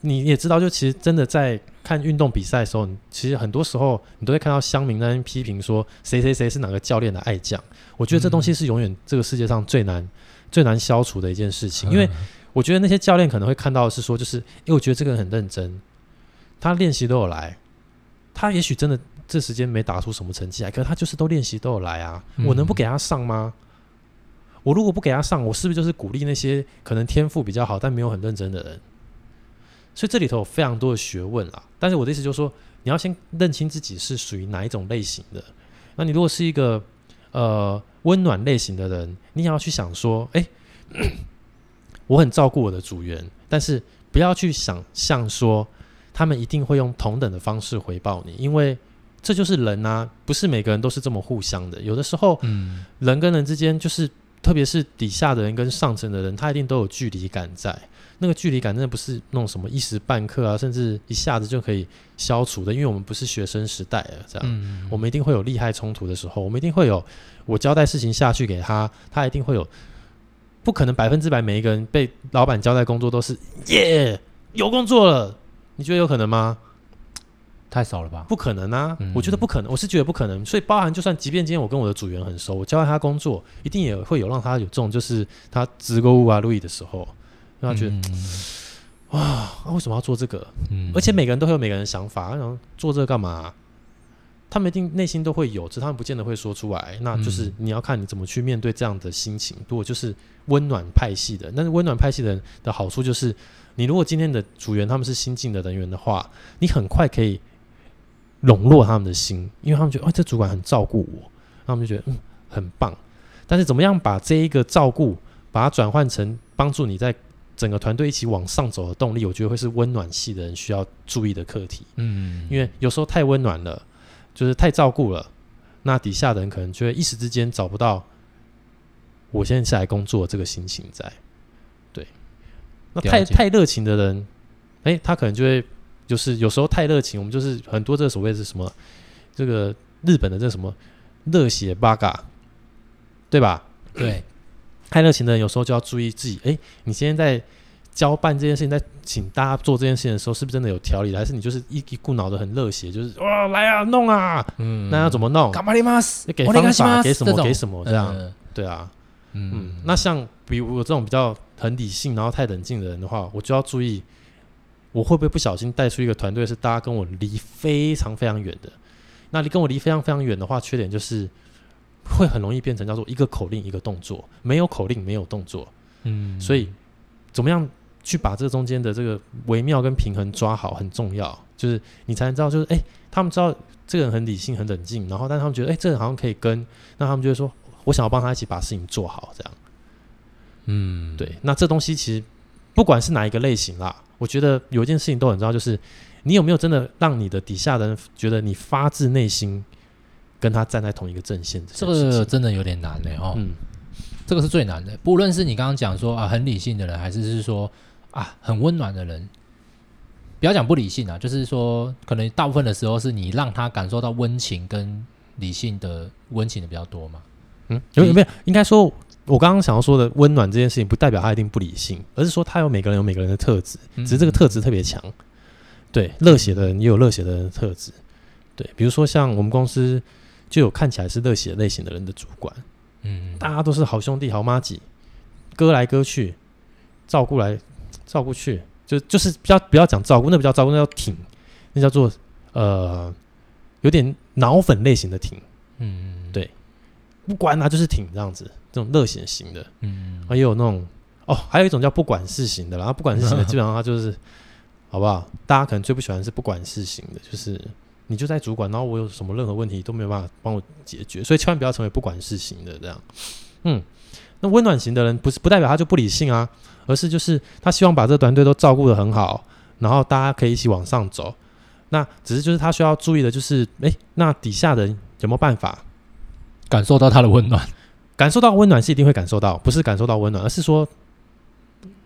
你也知道，就其实真的在看运动比赛的时候，其实很多时候你都会看到乡民那边批评说，谁谁谁是哪个教练的爱将。我觉得这东西是永远这个世界上最难、嗯、最难消除的一件事情，因为我觉得那些教练可能会看到的是说，就是因为我觉得这个人很认真，他练习都有来，他也许真的。这时间没打出什么成绩来，可是他就是都练习都有来啊，嗯、我能不给他上吗？我如果不给他上，我是不是就是鼓励那些可能天赋比较好但没有很认真的人？所以这里头有非常多的学问啦。但是我的意思就是说，你要先认清自己是属于哪一种类型的。那你如果是一个呃温暖类型的人，你也要去想说，哎，我很照顾我的组员，但是不要去想象说他们一定会用同等的方式回报你，因为。这就是人啊，不是每个人都是这么互相的。有的时候，嗯，人跟人之间，就是特别是底下的人跟上层的人，他一定都有距离感在。那个距离感真的不是那种什么一时半刻啊，甚至一下子就可以消除的。因为我们不是学生时代了，这样，嗯，我们一定会有利害冲突的时候，我们一定会有我交代事情下去给他，他一定会有，不可能百分之百每一个人被老板交代工作都是耶有工作了，你觉得有可能吗？太少了吧？不可能啊！嗯、我觉得不可能，我是觉得不可能。所以，包含就算即便今天我跟我的组员很熟，我交代他工作，一定也会有让他有这种就是他直购物啊路易的时候，让他觉得、嗯、哇，啊、为什么要做这个？嗯、而且每个人都会有每个人的想法，然后做这个干嘛、啊？他们一定内心都会有，只是他们不见得会说出来。那就是你要看你怎么去面对这样的心情。如果就是温暖派系的，但是温暖派系的人的好处就是，你如果今天的组员他们是新进的人员的话，你很快可以。笼络他们的心，因为他们觉得，哦，这主管很照顾我，他们就觉得，嗯，很棒。但是，怎么样把这一个照顾，把它转换成帮助你在整个团队一起往上走的动力，我觉得会是温暖系的人需要注意的课题。嗯，因为有时候太温暖了，就是太照顾了，那底下的人可能就会一时之间找不到我现在是来工作这个心情在。对，那太太热情的人，哎，他可能就会。就是有时候太热情，我们就是很多这个所谓是什么，这个日本的这个什么热血八嘎，对吧？对，太热情的人有时候就要注意自己。哎，你今天在交办这件事情，在请大家做这件事情的时候，是不是真的有条理？还是你就是一一股脑的很热血，就是哇来啊弄啊，嗯，那要怎么弄？干嘛你妈？给方法，给什么给什么这样？对啊，嗯，那像比如我这种比较很理性，然后太冷静的人的话，我就要注意。我会不会不小心带出一个团队是大家跟我离非常非常远的？那你跟我离非常非常远的话，缺点就是会很容易变成叫做一个口令一个动作，没有口令没有动作。嗯，所以怎么样去把这个中间的这个微妙跟平衡抓好很重要，就是你才能知道，就是哎，他们知道这个人很理性很冷静，然后但他们觉得哎，这个人好像可以跟，那他们就会说，我想要帮他一起把事情做好，这样。嗯，对，那这东西其实不管是哪一个类型啦。我觉得有一件事情都很重要，就是你有没有真的让你的底下的人觉得你发自内心跟他站在同一个阵线？这个真的有点难嘞哦。嗯，这个是最难的。不论是你刚刚讲说啊很理性的人，还是是说啊很温暖的人，不要讲不理性啊，就是说可能大部分的时候是你让他感受到温情跟理性的温情的比较多嘛。嗯，有有没有？应该说。我刚刚想要说的温暖这件事情，不代表他一定不理性，而是说他有每个人有每个人的特质，只是这个特质特别强。对，热血的人也有热血的人的特质。对，比如说像我们公司就有看起来是热血类型的人的主管，嗯，大家都是好兄弟好妈几，割来割去，照顾来照顾去，就就是比较不要讲照顾，那不叫照顾，那叫挺，那叫做呃有点脑粉类型的挺，嗯，对，不管啊，就是挺这样子，这种热血型的，嗯，还有那种哦，还有一种叫不管事型的，然后不管事型的 基本上他就是，好不好？大家可能最不喜欢是不管事型的，就是你就在主管，然后我有什么任何问题都没有办法帮我解决，所以千万不要成为不管事型的这样，嗯。那温暖型的人不是不代表他就不理性啊，而是就是他希望把这个团队都照顾得很好，然后大家可以一起往上走。那只是就是他需要注意的就是，诶，那底下人有没有办法感受到他的温暖？感受到温暖是一定会感受到，不是感受到温暖，而是说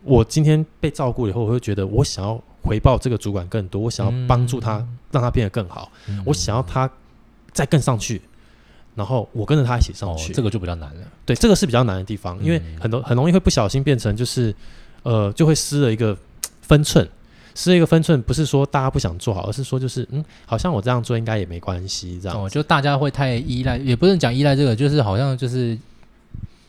我今天被照顾以后，我会觉得我想要回报这个主管更多，我想要帮助他，嗯、让他变得更好，嗯、我想要他再更上去。然后我跟着他一起上去，哦，这个就比较难了。对，这个是比较难的地方，因为很多很容易会不小心变成就是，呃，就会失了一个分寸。失了一个分寸，不是说大家不想做好，而是说就是嗯，好像我这样做应该也没关系，这样。哦，就大家会太依赖，也不是讲依赖这个，就是好像就是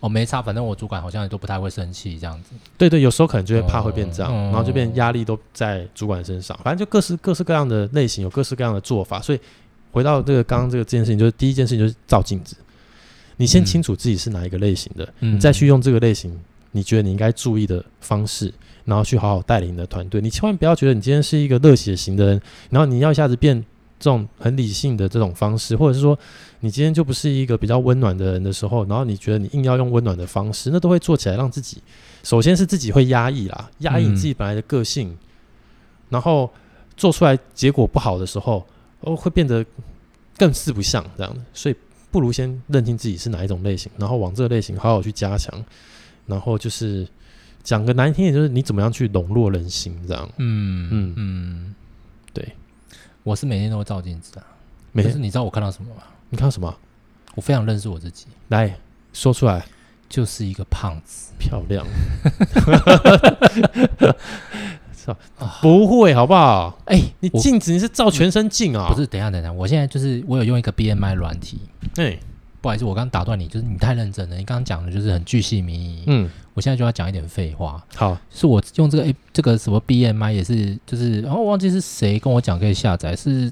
哦没差，反正我主管好像也都不太会生气这样子。对对，有时候可能就会怕会变这样，哦，然后就变压力都在主管身上。反正就各式各式各样的类型，有各式各样的做法，所以。回到这个刚刚这个这件事情，就是第一件事情就是照镜子，你先清楚自己是哪一个类型的，嗯、你再去用这个类型，你觉得你应该注意的方式，然后去好好带领你的团队。你千万不要觉得你今天是一个热血型的人，然后你要一下子变这种很理性的这种方式，或者是说你今天就不是一个比较温暖的人的时候，然后你觉得你硬要用温暖的方式，那都会做起来让自己首先是自己会压抑啦，压抑你自己本来的个性，嗯、然后做出来结果不好的时候。哦，会变得更四不像这样的，所以不如先认清自己是哪一种类型，然后往这个类型好好去加强，然后就是讲个难听点，就是你怎么样去笼络人心这样。嗯嗯嗯，对，我是每天都会照镜子的，每天你知道我看到什么吗？你看到什么？我非常认识我自己，来说出来，就是一个胖子，漂亮。不会，好不好？哎，你镜子你是照全身镜啊？不是，等一下，等一下，我现在就是我有用一个 BMI 软体。哎，不好意思，我刚打断你，就是你太认真了。你刚刚讲的就是很巨细靡遗。嗯，我现在就要讲一点废话。好，是我用这个 A 这个什么 BMI 也是，就是然后忘记是谁跟我讲可以下载，是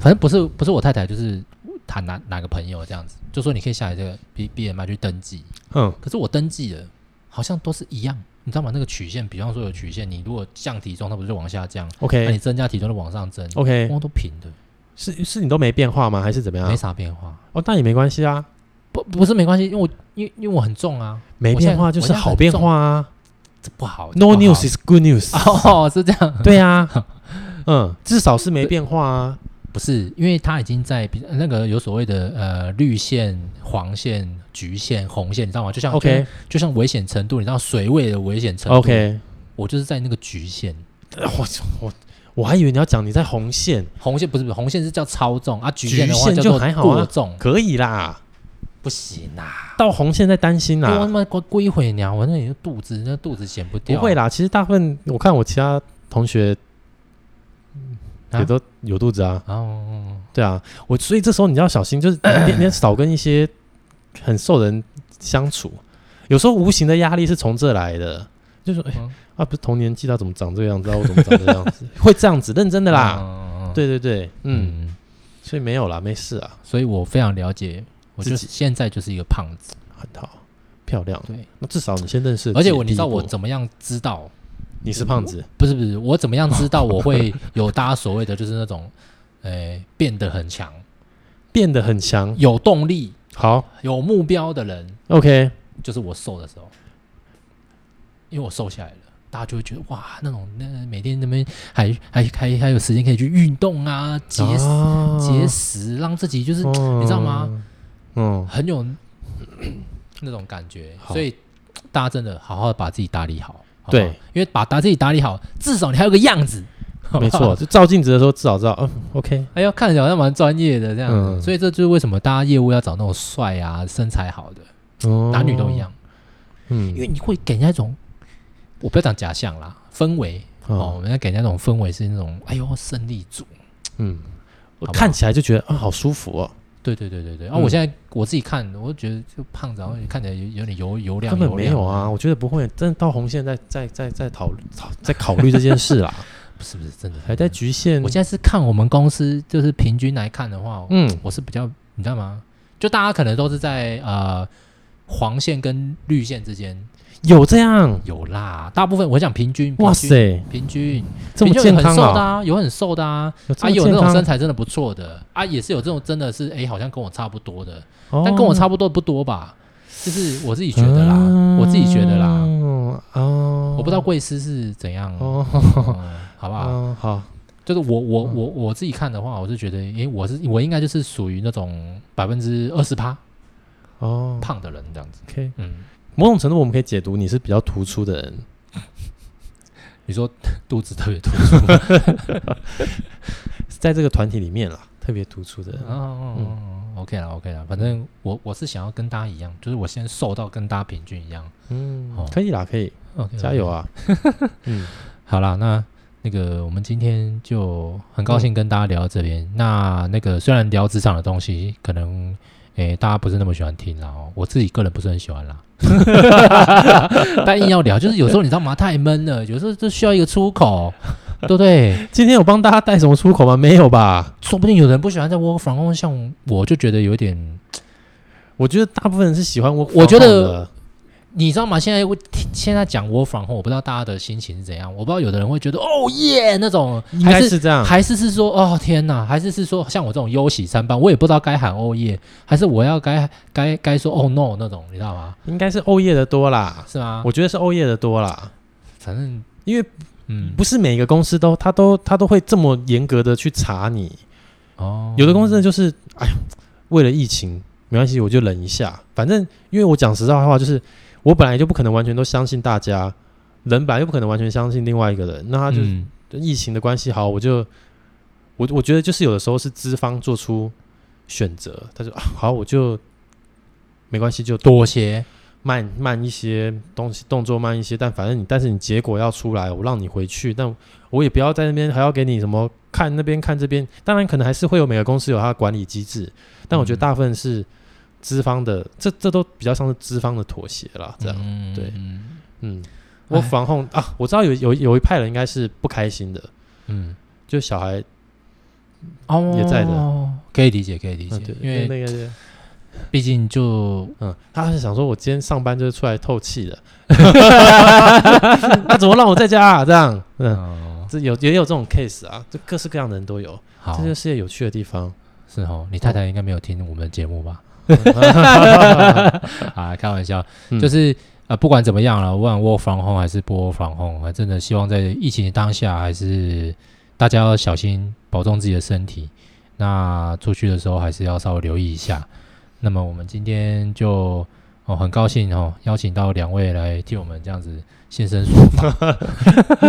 反正不是不是我太太，就是谈哪哪个朋友这样子，就说你可以下载这个 B BMI 去登记。嗯，可是我登记了，好像都是一样。你知道吗？那个曲线，比方说有曲线，你如果降体重，它不是就往下降？OK，那你增加体重就往上增？OK，都平的，是是，你都没变化吗？还是怎么样？没啥变化哦，那也没关系啊，不不是没关系，因为我因为因为我很重啊，没变化就是好变化啊，这不好。No news is good news。哦，是这样，对啊，嗯，至少是没变化啊。不是，因为它已经在比那个有所谓的呃绿线、黄线、橘线、红线，你知道吗？就像 OK，就像危险程度，你知道水位的危险程度。OK，我就是在那个橘线。我我我还以为你要讲你在红线，红线不是不是红线是叫超重啊，橘线的话就还好过重，可以啦，不行啦，到红线在担心啦。我他妈过过一会鸟，我那里的肚子那肚子减不掉。不会啦，其实大部分我看我其他同学。也都有肚子啊，哦，对啊，我所以这时候你要小心，就是 你你少跟一些很瘦的人相处，有时候无形的压力是从这来的，就是说，哎，啊，不是同年纪他怎么长这个样子，啊，我怎么长这个样子，会这样子，认真的啦，对对对，嗯，所以没有啦，没事啊，所以我非常了解，我就是现在就是一个胖子，很好，漂亮，对，那至少你先认识，而且我你知道我怎么样知道？你是胖子？不是不是，我怎么样知道 我会有大家所谓的就是那种，诶，变得很强，变得很强，有动力，好，有目标的人，OK，就是我瘦的时候，因为我瘦下来了，大家就会觉得哇，那种那每天那边还还还还有时间可以去运动啊，节节食，让自己就是你知道吗？嗯，很有 那种感觉，所以大家真的好好的把自己打理好。对，因为把把自己打理好，至少你还有个样子。没错，就照镜子的时候至少知道，嗯，OK。哎呦，看起来好像蛮专业的这样子。嗯、所以这就是为什么大家业务要找那种帅啊、身材好的，哦、男女都一样。嗯，因为你会给人家一种，我不要讲假象啦，氛围哦，我们要、给人家那种氛围是那种，哎呦，胜利组。嗯，我看起来就觉得啊，好舒服哦。对对对对对。啊，我现在我自己看，我觉得就胖子，然后看起来有有点油油亮。根本没有啊，我觉得不会，真的到红线在在在在讨在考虑这件事啦。不是不是，真的还在局限。我现在是看我们公司，就是平均来看的话，嗯，我是比较，你知道吗？就大家可能都是在呃黄线跟绿线之间，有这样？有啦。大部分我讲平均，哇塞，平均。这么健康啊，有很瘦的啊，啊有那种身材真的不错的。啊，也是有这种真的是哎，好像跟我差不多的，但跟我差不多不多吧，就是我自己觉得啦，我自己觉得啦，哦，我不知道贵司是怎样。哦。好不好？嗯、好，就是我我我我自己看的话，我是觉得，诶，我是我应该就是属于那种百分之二十趴哦胖的人这样子。OK，嗯，某种程度我们可以解读你是比较突出的人。你说肚子特别突出，在这个团体里面啦，特别突出的人。哦，嗯，OK 啦，OK 啦，反正我我是想要跟大家一样，就是我先瘦到跟大家平均一样。嗯，哦、可以啦，可以，OK，加油啊。嗯，好啦，那。那个，我们今天就很高兴跟大家聊到这边。嗯、那那个，虽然聊职场的东西，可能诶大家不是那么喜欢听，然后我自己个人不是很喜欢啦。但硬要聊，就是有时候你知道吗？太闷了，有时候就需要一个出口，对不对？今天有帮大家带什么出口吗？没有吧？说不定有人不喜欢在 work from home，像我就觉得有点，我觉得大部分人是喜欢 work。我觉得。你知道吗？现在我现在讲 work from home，我不知道大家的心情是怎样。我不知道有的人会觉得哦耶那种，应该是这样，还是是说哦天哪，还是是说像我这种忧喜参半，我也不知道该喊哦耶，还是我要该该该说哦 no 那种，你知道吗？应该是哦耶的多啦，是吗？我觉得是哦耶的多啦。反正因为嗯，不是每一个公司都他都他都会这么严格的去查你哦。有的公司就是哎呀，为了疫情没关系，我就忍一下。反正因为我讲实在话，就是。我本来就不可能完全都相信大家，人本来就不可能完全相信另外一个人。那他就、嗯、疫情的关系，好，我就我我觉得就是有的时候是资方做出选择，他说、啊、好，我就没关系，就妥协，慢慢一些东西，动作慢一些，但反正你，但是你结果要出来，我让你回去，但我也不要在那边还要给你什么看那边看这边。当然，可能还是会有每个公司有它的管理机制，但我觉得大部分是。资方的这这都比较像是资方的妥协啦，这样、嗯、对，嗯，我防控啊，我知道有有有一派人应该是不开心的，嗯，就小孩哦。也在的，哦、可以理解可以理解，对因为那个毕竟就嗯，他是想说我今天上班就是出来透气的，他怎么让我在家啊？这样，嗯，哦、这有也有这种 case 啊，这各式各样的人都有，好。这就是世界有趣的地方，是哦，你太太应该没有听我们的节目吧？啊，开玩笑，嗯、就是呃，不管怎么样了，无论 work from home 还是不 work from home，还真的希望在疫情当下，还是大家要小心，保重自己的身体。那出去的时候还是要稍微留意一下。那么我们今天就哦，很高兴哦，邀请到两位来替我们这样子。现身说法，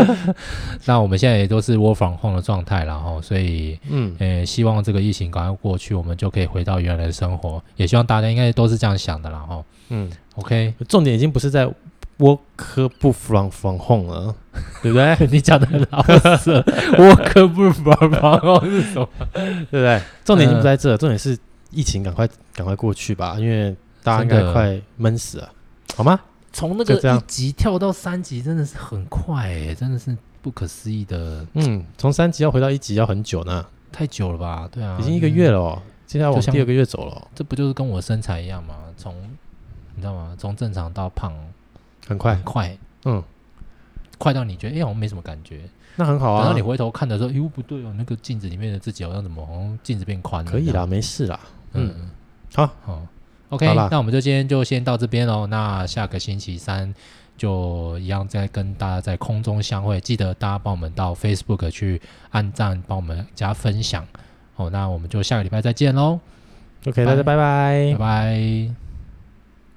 那我们现在也都是 work from home 的状态，然后所以，嗯，呃，希望这个疫情赶快过去，我们就可以回到原来的生活。也希望大家应该都是这样想的，然后，嗯，OK，重点已经不是在 work 不 from from home 了，对不对？你讲的很老实，work 不 from from home 是什么？对不对？重点已经不在这，重点是疫情赶快赶快过去吧，因为大家应该快闷死了，好吗？从那个一级跳到三级真的是很快哎，真的是不可思议的。嗯，从三级要回到一级要很久呢，太久了吧？对啊，已经一个月了哦，现在往第二个月走了。这不就是跟我身材一样吗？从你知道吗？从正常到胖，很快，很快。嗯，快到你觉得哎，好像没什么感觉，那很好啊。然后你回头看的时候，哟不对哦，那个镜子里面的自己好像怎么好像镜子变宽了？可以啦，没事啦。嗯，好好。OK，那我们就今天就先到这边喽。那下个星期三就一样再跟大家在空中相会。记得大家帮我们到 Facebook 去按赞，帮我们加分享。好，那我们就下个礼拜再见喽。OK，大家拜拜，拜拜。